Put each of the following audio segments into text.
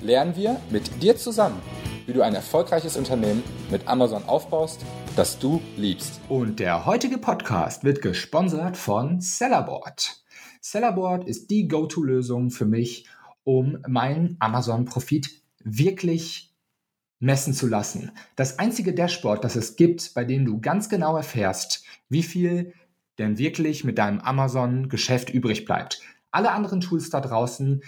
lernen wir mit dir zusammen, wie du ein erfolgreiches Unternehmen mit Amazon aufbaust, das du liebst. Und der heutige Podcast wird gesponsert von Sellerboard. Sellerboard ist die Go-To-Lösung für mich, um meinen Amazon-Profit wirklich messen zu lassen. Das einzige Dashboard, das es gibt, bei dem du ganz genau erfährst, wie viel denn wirklich mit deinem Amazon-Geschäft übrig bleibt. Alle anderen Tools da draußen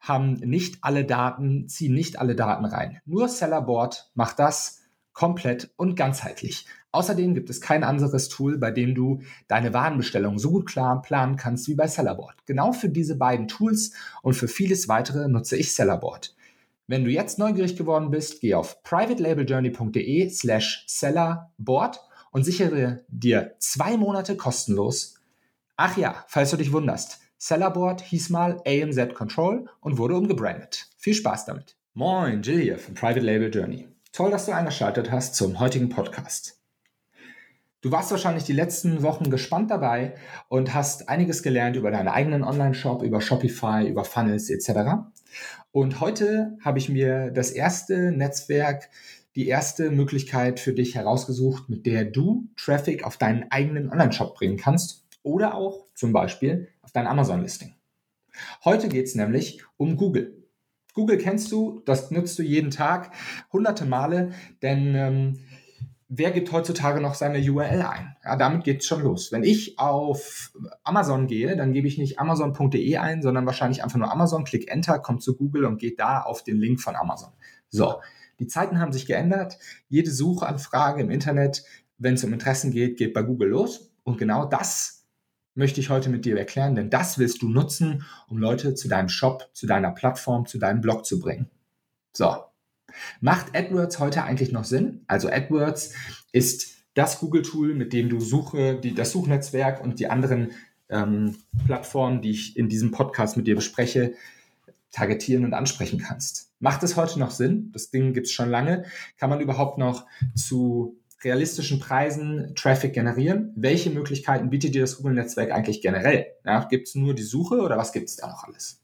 haben nicht alle Daten, ziehen nicht alle Daten rein. Nur Sellerboard macht das komplett und ganzheitlich. Außerdem gibt es kein anderes Tool, bei dem du deine Warenbestellung so gut klar planen kannst wie bei Sellerboard. Genau für diese beiden Tools und für vieles weitere nutze ich Sellerboard. Wenn du jetzt neugierig geworden bist, geh auf privatelabeljourney.de slash sellerboard und sichere dir zwei Monate kostenlos. Ach ja, falls du dich wunderst, Sellerboard hieß mal AMZ Control und wurde umgebrandet. Viel Spaß damit. Moin, Jill hier von Private Label Journey. Toll, dass du eingeschaltet hast zum heutigen Podcast. Du warst wahrscheinlich die letzten Wochen gespannt dabei und hast einiges gelernt über deinen eigenen Online-Shop, über Shopify, über Funnels etc. Und heute habe ich mir das erste Netzwerk, die erste Möglichkeit für dich herausgesucht, mit der du Traffic auf deinen eigenen Online-Shop bringen kannst oder auch zum Beispiel auf dein Amazon-Listing. Heute geht es nämlich um Google. Google kennst du, das nutzt du jeden Tag hunderte Male, denn ähm, wer gibt heutzutage noch seine URL ein? Ja, damit geht es schon los. Wenn ich auf Amazon gehe, dann gebe ich nicht amazon.de ein, sondern wahrscheinlich einfach nur Amazon, klick Enter, kommt zu Google und geht da auf den Link von Amazon. So, die Zeiten haben sich geändert. Jede Suchanfrage im Internet, wenn es um Interessen geht, geht bei Google los. Und genau das möchte ich heute mit dir erklären, denn das willst du nutzen, um Leute zu deinem Shop, zu deiner Plattform, zu deinem Blog zu bringen. So. Macht AdWords heute eigentlich noch Sinn? Also AdWords ist das Google-Tool, mit dem du Suche, die, das Suchnetzwerk und die anderen ähm, Plattformen, die ich in diesem Podcast mit dir bespreche, targetieren und ansprechen kannst. Macht es heute noch Sinn? Das Ding gibt es schon lange. Kann man überhaupt noch zu realistischen Preisen Traffic generieren. Welche Möglichkeiten bietet dir das Google-Netzwerk eigentlich generell? Ja, gibt es nur die Suche oder was gibt es da noch alles?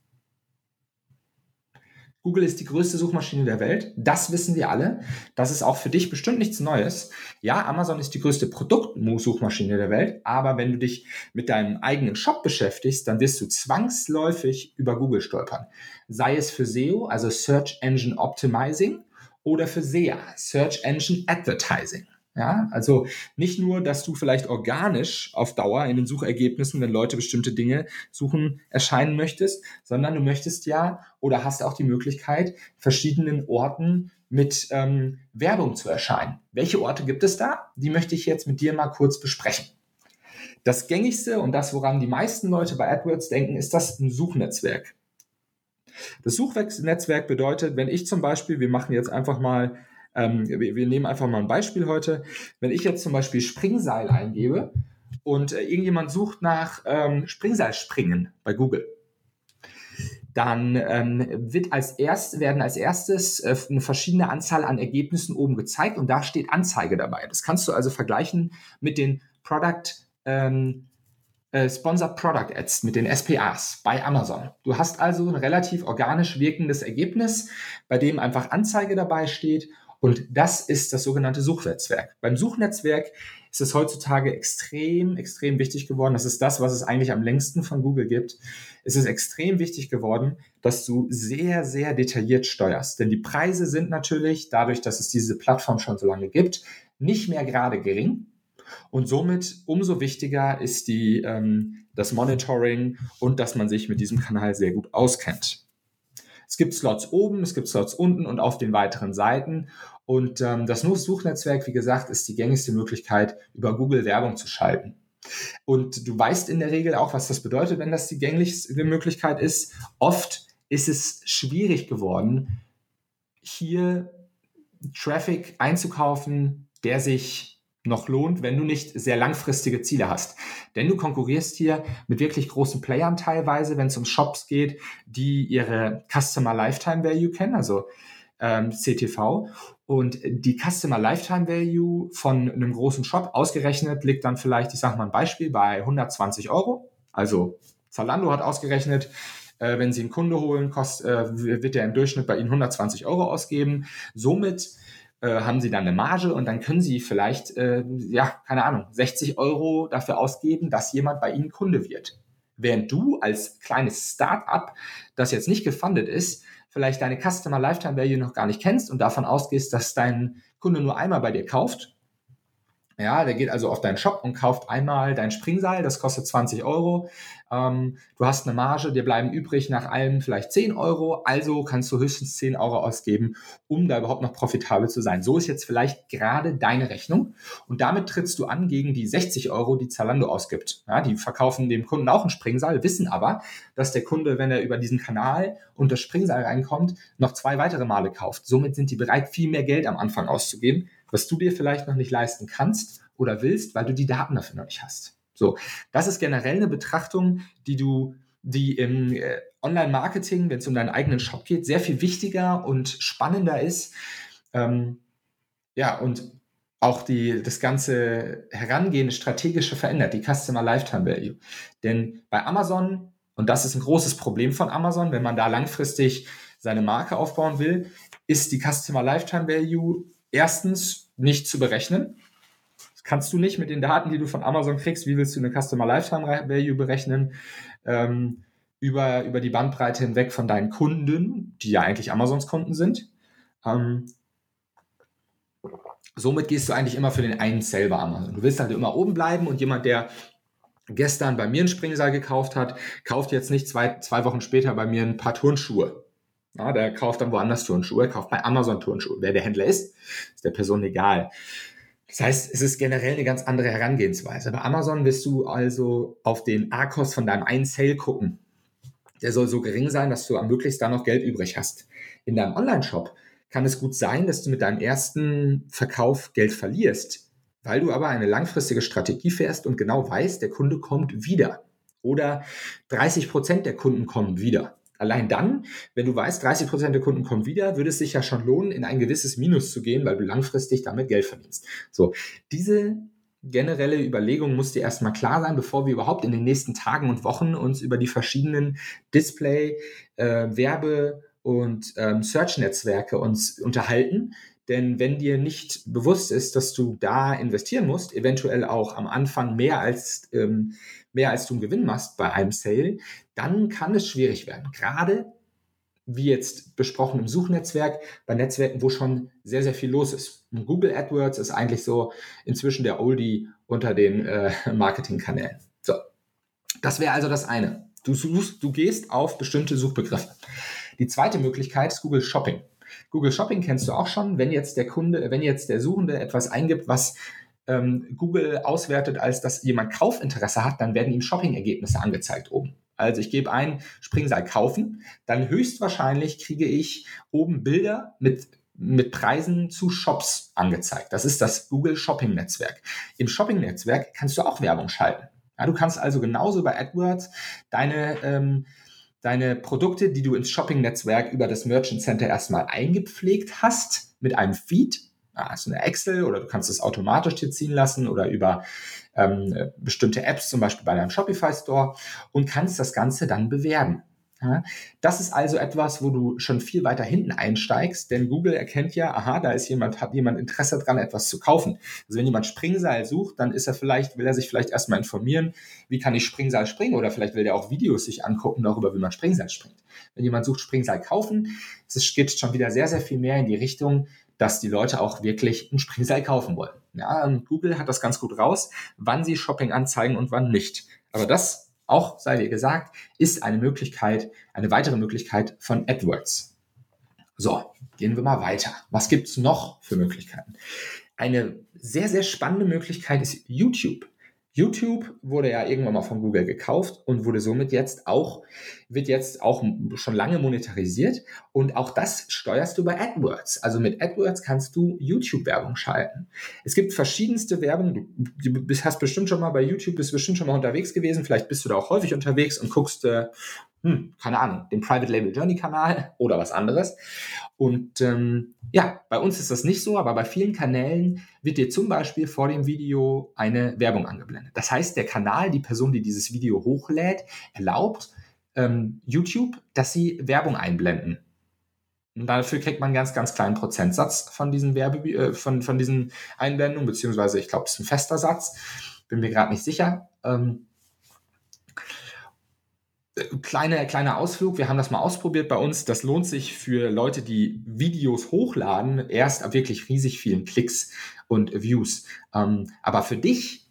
Google ist die größte Suchmaschine der Welt. Das wissen wir alle. Das ist auch für dich bestimmt nichts Neues. Ja, Amazon ist die größte Produktsuchmaschine der Welt. Aber wenn du dich mit deinem eigenen Shop beschäftigst, dann wirst du zwangsläufig über Google stolpern. Sei es für SEO, also Search Engine Optimizing, oder für SEA, Search Engine Advertising. Ja, also nicht nur, dass du vielleicht organisch auf Dauer in den Suchergebnissen, wenn Leute bestimmte Dinge suchen, erscheinen möchtest, sondern du möchtest ja oder hast auch die Möglichkeit, verschiedenen Orten mit ähm, Werbung zu erscheinen. Welche Orte gibt es da? Die möchte ich jetzt mit dir mal kurz besprechen. Das gängigste und das, woran die meisten Leute bei AdWords denken, ist das Suchnetzwerk. Das Suchnetzwerk bedeutet, wenn ich zum Beispiel, wir machen jetzt einfach mal ähm, wir, wir, nehmen einfach mal ein Beispiel heute. Wenn ich jetzt zum Beispiel Springseil eingebe und äh, irgendjemand sucht nach ähm, Springseilspringen bei Google, dann ähm, wird als erst, werden als erstes äh, eine verschiedene Anzahl an Ergebnissen oben gezeigt und da steht Anzeige dabei. Das kannst du also vergleichen mit den Product ähm, äh, Sponsored Product Ads, mit den SPAs bei Amazon. Du hast also ein relativ organisch wirkendes Ergebnis, bei dem einfach Anzeige dabei steht und das ist das sogenannte Suchnetzwerk. Beim Suchnetzwerk ist es heutzutage extrem, extrem wichtig geworden. Das ist das, was es eigentlich am längsten von Google gibt. Es ist extrem wichtig geworden, dass du sehr, sehr detailliert steuerst. Denn die Preise sind natürlich, dadurch, dass es diese Plattform schon so lange gibt, nicht mehr gerade gering. Und somit umso wichtiger ist die, ähm, das Monitoring und dass man sich mit diesem Kanal sehr gut auskennt. Es gibt Slots oben, es gibt Slots unten und auf den weiteren Seiten. Und ähm, das Suchnetzwerk, wie gesagt, ist die gängigste Möglichkeit, über Google Werbung zu schalten. Und du weißt in der Regel auch, was das bedeutet, wenn das die gängigste Möglichkeit ist. Oft ist es schwierig geworden, hier Traffic einzukaufen, der sich noch lohnt, wenn du nicht sehr langfristige Ziele hast. Denn du konkurrierst hier mit wirklich großen Playern teilweise, wenn es um Shops geht, die ihre Customer Lifetime Value kennen, also ähm, CTV. Und die Customer Lifetime Value von einem großen Shop ausgerechnet liegt dann vielleicht, ich sage mal ein Beispiel, bei 120 Euro. Also Zalando hat ausgerechnet, äh, wenn Sie einen Kunde holen, kost, äh, wird der im Durchschnitt bei Ihnen 120 Euro ausgeben. Somit äh, haben sie dann eine Marge und dann können sie vielleicht, äh, ja, keine Ahnung, 60 Euro dafür ausgeben, dass jemand bei ihnen Kunde wird. Während du als kleines Start-up, das jetzt nicht gefundet ist, vielleicht deine Customer Lifetime Value noch gar nicht kennst und davon ausgehst, dass dein Kunde nur einmal bei dir kauft ja, der geht also auf deinen Shop und kauft einmal dein Springseil, das kostet 20 Euro. Ähm, du hast eine Marge, dir bleiben übrig nach allem vielleicht 10 Euro, also kannst du höchstens 10 Euro ausgeben, um da überhaupt noch profitabel zu sein. So ist jetzt vielleicht gerade deine Rechnung und damit trittst du an gegen die 60 Euro, die Zalando ausgibt. Ja, die verkaufen dem Kunden auch ein Springseil, wissen aber, dass der Kunde, wenn er über diesen Kanal und das Springseil reinkommt, noch zwei weitere Male kauft. Somit sind die bereit, viel mehr Geld am Anfang auszugeben was du dir vielleicht noch nicht leisten kannst oder willst, weil du die Daten dafür noch nicht hast. So, das ist generell eine Betrachtung, die du, die im äh, Online-Marketing, wenn es um deinen eigenen Shop geht, sehr viel wichtiger und spannender ist. Ähm, ja, und auch die, das ganze Herangehen, strategische verändert, die Customer Lifetime Value. Denn bei Amazon, und das ist ein großes Problem von Amazon, wenn man da langfristig seine Marke aufbauen will, ist die Customer Lifetime Value erstens nicht zu berechnen. Das kannst du nicht mit den Daten, die du von Amazon kriegst. Wie willst du eine Customer Lifetime Value berechnen? Ähm, über, über die Bandbreite hinweg von deinen Kunden, die ja eigentlich Amazons Kunden sind. Ähm, somit gehst du eigentlich immer für den einen selber Amazon. Du willst halt immer oben bleiben und jemand, der gestern bei mir einen Springseil gekauft hat, kauft jetzt nicht zwei, zwei Wochen später bei mir ein paar Turnschuhe. Ja, der kauft dann woanders Turnschuhe, kauft bei Amazon Turnschuhe. Wer der Händler ist, ist der Person egal. Das heißt, es ist generell eine ganz andere Herangehensweise. Bei Amazon wirst du also auf den A-Kost von deinem einen Sale gucken. Der soll so gering sein, dass du am möglichst da noch Geld übrig hast. In deinem Online-Shop kann es gut sein, dass du mit deinem ersten Verkauf Geld verlierst, weil du aber eine langfristige Strategie fährst und genau weißt, der Kunde kommt wieder. Oder 30 Prozent der Kunden kommen wieder. Allein dann, wenn du weißt, 30 Prozent der Kunden kommen wieder, würde es sich ja schon lohnen, in ein gewisses Minus zu gehen, weil du langfristig damit Geld verdienst. So, diese generelle Überlegung muss dir erstmal klar sein, bevor wir überhaupt in den nächsten Tagen und Wochen uns über die verschiedenen Display, äh, Werbe und ähm, Search-Netzwerke uns unterhalten. Denn wenn dir nicht bewusst ist, dass du da investieren musst, eventuell auch am Anfang mehr als ähm, mehr als du einen Gewinn machst bei einem Sale, dann kann es schwierig werden. Gerade wie jetzt besprochen im Suchnetzwerk, bei Netzwerken, wo schon sehr, sehr viel los ist. Und Google AdWords ist eigentlich so inzwischen der Oldie unter den äh, Marketingkanälen. So, das wäre also das eine. Du suchst, du gehst auf bestimmte Suchbegriffe. Die zweite Möglichkeit ist Google Shopping. Google Shopping kennst du auch schon, wenn jetzt der Kunde, wenn jetzt der Suchende etwas eingibt, was ähm, Google auswertet, als dass jemand Kaufinteresse hat, dann werden ihm Shopping-Ergebnisse angezeigt oben. Also ich gebe ein Springseil kaufen, dann höchstwahrscheinlich kriege ich oben Bilder mit mit Preisen zu Shops angezeigt. Das ist das Google Shopping Netzwerk. Im Shopping Netzwerk kannst du auch Werbung schalten. Ja, du kannst also genauso bei AdWords deine, ähm, deine Produkte, die du ins Shopping Netzwerk über das Merchant Center erstmal eingepflegt hast, mit einem Feed, hast du eine Excel oder du kannst es automatisch dir ziehen lassen oder über ähm, bestimmte Apps, zum Beispiel bei deinem Shopify Store und kannst das Ganze dann bewerben. Ja, das ist also etwas, wo du schon viel weiter hinten einsteigst, denn Google erkennt ja, aha, da ist jemand, hat jemand Interesse dran, etwas zu kaufen. Also wenn jemand Springseil sucht, dann ist er vielleicht, will er sich vielleicht erstmal informieren, wie kann ich Springseil springen oder vielleicht will er auch Videos sich angucken darüber, wie man Springseil springt. Wenn jemand sucht Springseil kaufen, es geht schon wieder sehr, sehr viel mehr in die Richtung, dass die Leute auch wirklich ein Springseil kaufen wollen. Ja, Google hat das ganz gut raus, wann sie Shopping anzeigen und wann nicht. Aber das, auch sei dir gesagt, ist eine Möglichkeit, eine weitere Möglichkeit von AdWords. So, gehen wir mal weiter. Was gibt's noch für Möglichkeiten? Eine sehr, sehr spannende Möglichkeit ist YouTube. YouTube wurde ja irgendwann mal von Google gekauft und wurde somit jetzt auch, wird jetzt auch schon lange monetarisiert. Und auch das steuerst du bei AdWords. Also mit AdWords kannst du YouTube-Werbung schalten. Es gibt verschiedenste Werbung. Du, hast bestimmt schon mal bei YouTube, bist bestimmt schon mal unterwegs gewesen. Vielleicht bist du da auch häufig unterwegs und guckst, äh, hm, keine Ahnung, den Private Label Journey Kanal oder was anderes. Und ähm, ja, bei uns ist das nicht so, aber bei vielen Kanälen wird dir zum Beispiel vor dem Video eine Werbung angeblendet. Das heißt, der Kanal, die Person, die dieses Video hochlädt, erlaubt ähm, YouTube, dass sie Werbung einblenden. Und dafür kriegt man einen ganz, ganz kleinen Prozentsatz von diesen Werbe, äh, von, von diesen Einblendungen, beziehungsweise ich glaube, es ist ein fester Satz. Bin mir gerade nicht sicher. Ähm, kleiner kleiner Ausflug, wir haben das mal ausprobiert bei uns. Das lohnt sich für Leute, die Videos hochladen, erst ab wirklich riesig vielen Klicks und Views. Ähm, aber für dich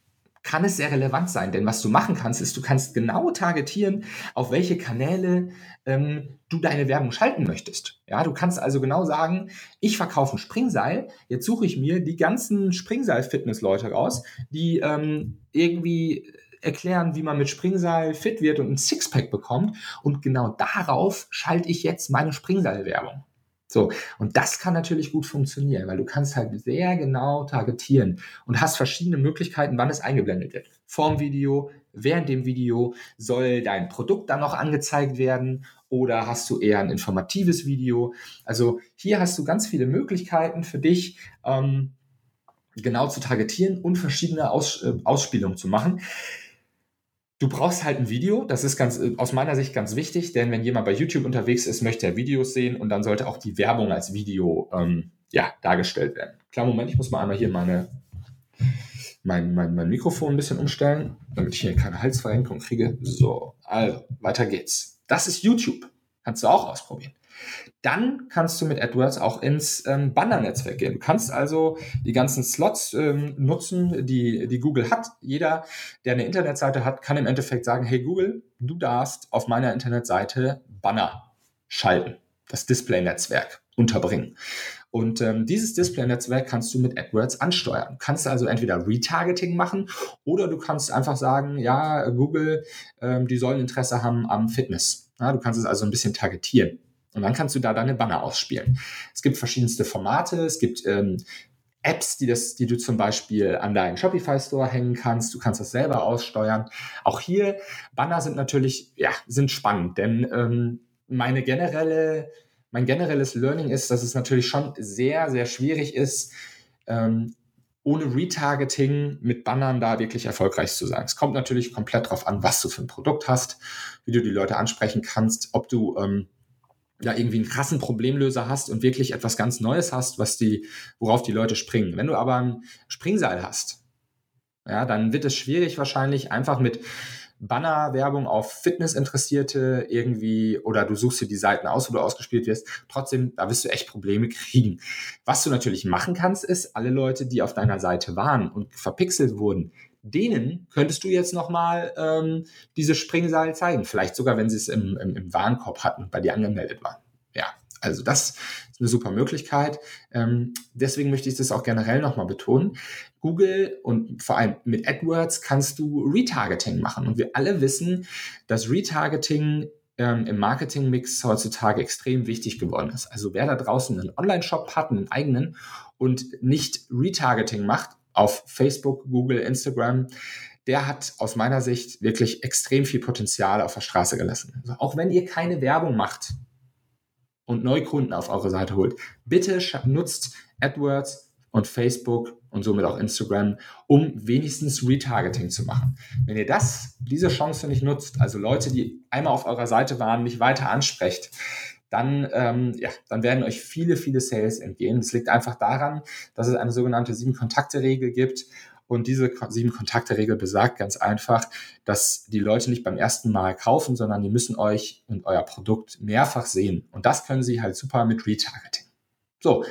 kann es sehr relevant sein, denn was du machen kannst, ist, du kannst genau targetieren, auf welche Kanäle ähm, du deine Werbung schalten möchtest. Ja, du kannst also genau sagen, ich verkaufe ein Springseil, jetzt suche ich mir die ganzen Springseil-Fitness-Leute raus, die ähm, irgendwie erklären, wie man mit Springseil fit wird und ein Sixpack bekommt. Und genau darauf schalte ich jetzt meine Springseil-Werbung. So, und das kann natürlich gut funktionieren, weil du kannst halt sehr genau targetieren und hast verschiedene Möglichkeiten, wann es eingeblendet wird. Vorm Video, während dem Video soll dein Produkt dann noch angezeigt werden oder hast du eher ein informatives Video? Also hier hast du ganz viele Möglichkeiten für dich, ähm, genau zu targetieren und verschiedene Aus, äh, Ausspielungen zu machen. Du brauchst halt ein Video, das ist ganz, aus meiner Sicht ganz wichtig, denn wenn jemand bei YouTube unterwegs ist, möchte er Videos sehen und dann sollte auch die Werbung als Video ähm, ja, dargestellt werden. Klar, Moment, ich muss mal einmal hier meine, mein, mein, mein Mikrofon ein bisschen umstellen, damit ich hier keine Halsverrenkung kriege. So, also, weiter geht's. Das ist YouTube. Kannst du auch ausprobieren. Dann kannst du mit AdWords auch ins ähm, Banner-Netzwerk gehen. Du kannst also die ganzen Slots ähm, nutzen, die, die Google hat. Jeder, der eine Internetseite hat, kann im Endeffekt sagen, hey Google, du darfst auf meiner Internetseite Banner schalten, das Display-Netzwerk unterbringen. Und ähm, dieses Display-Netzwerk kannst du mit AdWords ansteuern. Du kannst also entweder Retargeting machen oder du kannst einfach sagen, ja, Google, ähm, die sollen Interesse haben am Fitness. Ja, du kannst es also ein bisschen targetieren. Und dann kannst du da deine Banner ausspielen. Es gibt verschiedenste Formate, es gibt ähm, Apps, die, das, die du zum Beispiel an deinen Shopify Store hängen kannst. Du kannst das selber aussteuern. Auch hier, Banner sind natürlich, ja, sind spannend, denn ähm, meine generelle, mein generelles Learning ist, dass es natürlich schon sehr, sehr schwierig ist, ähm, ohne Retargeting mit Bannern da wirklich erfolgreich zu sein. Es kommt natürlich komplett darauf an, was du für ein Produkt hast, wie du die Leute ansprechen kannst, ob du ähm, ja irgendwie einen krassen Problemlöser hast und wirklich etwas ganz Neues hast, was die, worauf die Leute springen. Wenn du aber ein Springseil hast, ja, dann wird es schwierig wahrscheinlich einfach mit Bannerwerbung auf Fitnessinteressierte irgendwie oder du suchst dir die Seiten aus, wo du ausgespielt wirst. Trotzdem, da wirst du echt Probleme kriegen. Was du natürlich machen kannst, ist, alle Leute, die auf deiner Seite waren und verpixelt wurden, denen könntest du jetzt nochmal ähm, diese Springseil zeigen. Vielleicht sogar, wenn sie es im, im, im Warenkorb hatten, bei dir angemeldet waren. Ja, also das ist eine super Möglichkeit. Ähm, deswegen möchte ich das auch generell nochmal betonen. Google und vor allem mit AdWords kannst du Retargeting machen. Und wir alle wissen, dass Retargeting ähm, im Marketingmix heutzutage extrem wichtig geworden ist. Also wer da draußen einen Online-Shop hat, einen eigenen und nicht Retargeting macht, auf Facebook, Google, Instagram, der hat aus meiner Sicht wirklich extrem viel Potenzial auf der Straße gelassen. Also auch wenn ihr keine Werbung macht und Neukunden auf eure Seite holt, bitte nutzt AdWords und Facebook und somit auch Instagram, um wenigstens Retargeting zu machen. Wenn ihr das, diese Chance nicht nutzt, also Leute, die einmal auf eurer Seite waren, nicht weiter ansprecht, dann, ähm, ja, dann werden euch viele, viele Sales entgehen. Das liegt einfach daran, dass es eine sogenannte Sieben-Kontakte-Regel gibt. Und diese Sieben-Kontakte-Regel besagt ganz einfach, dass die Leute nicht beim ersten Mal kaufen, sondern die müssen euch und euer Produkt mehrfach sehen. Und das können sie halt super mit Retargeting. So,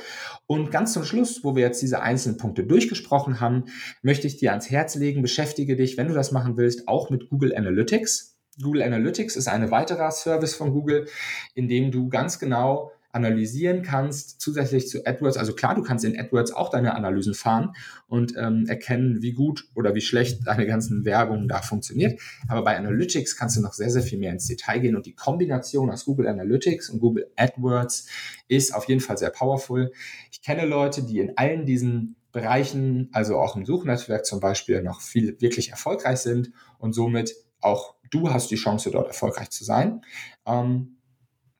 und ganz zum Schluss, wo wir jetzt diese einzelnen Punkte durchgesprochen haben, möchte ich dir ans Herz legen, beschäftige dich, wenn du das machen willst, auch mit Google Analytics. Google Analytics ist ein weiterer Service von Google, in dem du ganz genau analysieren kannst, zusätzlich zu AdWords. Also klar, du kannst in AdWords auch deine Analysen fahren und ähm, erkennen, wie gut oder wie schlecht deine ganzen Werbung da funktioniert. Aber bei Analytics kannst du noch sehr, sehr viel mehr ins Detail gehen und die Kombination aus Google Analytics und Google AdWords ist auf jeden Fall sehr powerful. Ich kenne Leute, die in allen diesen Bereichen, also auch im Suchnetzwerk zum Beispiel, noch viel wirklich erfolgreich sind und somit auch du hast die Chance, dort erfolgreich zu sein. Ähm,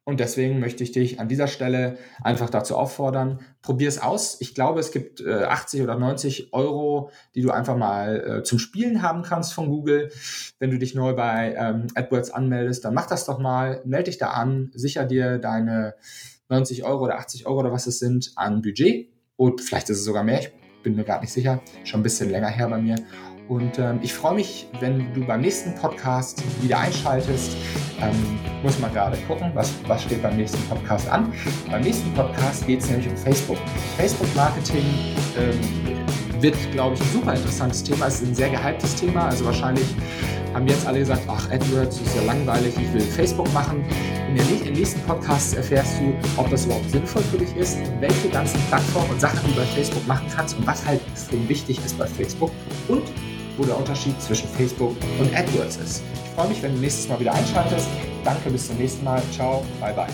und deswegen möchte ich dich an dieser Stelle einfach dazu auffordern, probier es aus. Ich glaube, es gibt äh, 80 oder 90 Euro, die du einfach mal äh, zum Spielen haben kannst von Google. Wenn du dich neu bei ähm, AdWords anmeldest, dann mach das doch mal, melde dich da an, sicher dir deine 90 Euro oder 80 Euro oder was es sind an Budget. Und vielleicht ist es sogar mehr, ich bin mir gar nicht sicher, schon ein bisschen länger her bei mir. Und ähm, ich freue mich, wenn du beim nächsten Podcast wieder einschaltest. Ähm, muss man gerade gucken, was, was steht beim nächsten Podcast an. Beim nächsten Podcast geht es nämlich um Facebook. Facebook-Marketing ähm, wird, glaube ich, ein super interessantes Thema. Es ist ein sehr gehyptes Thema. Also wahrscheinlich haben jetzt alle gesagt, ach, AdWords ist ja langweilig, ich will Facebook machen. In den nächsten Podcasts erfährst du, ob das überhaupt sinnvoll für dich ist, welche ganzen Plattformen und Sachen du bei Facebook machen kannst und was halt extrem wichtig ist bei Facebook. Und wo der Unterschied zwischen Facebook und AdWords ist. Ich freue mich, wenn du nächstes Mal wieder einschaltest. Danke, bis zum nächsten Mal. Ciao, bye bye.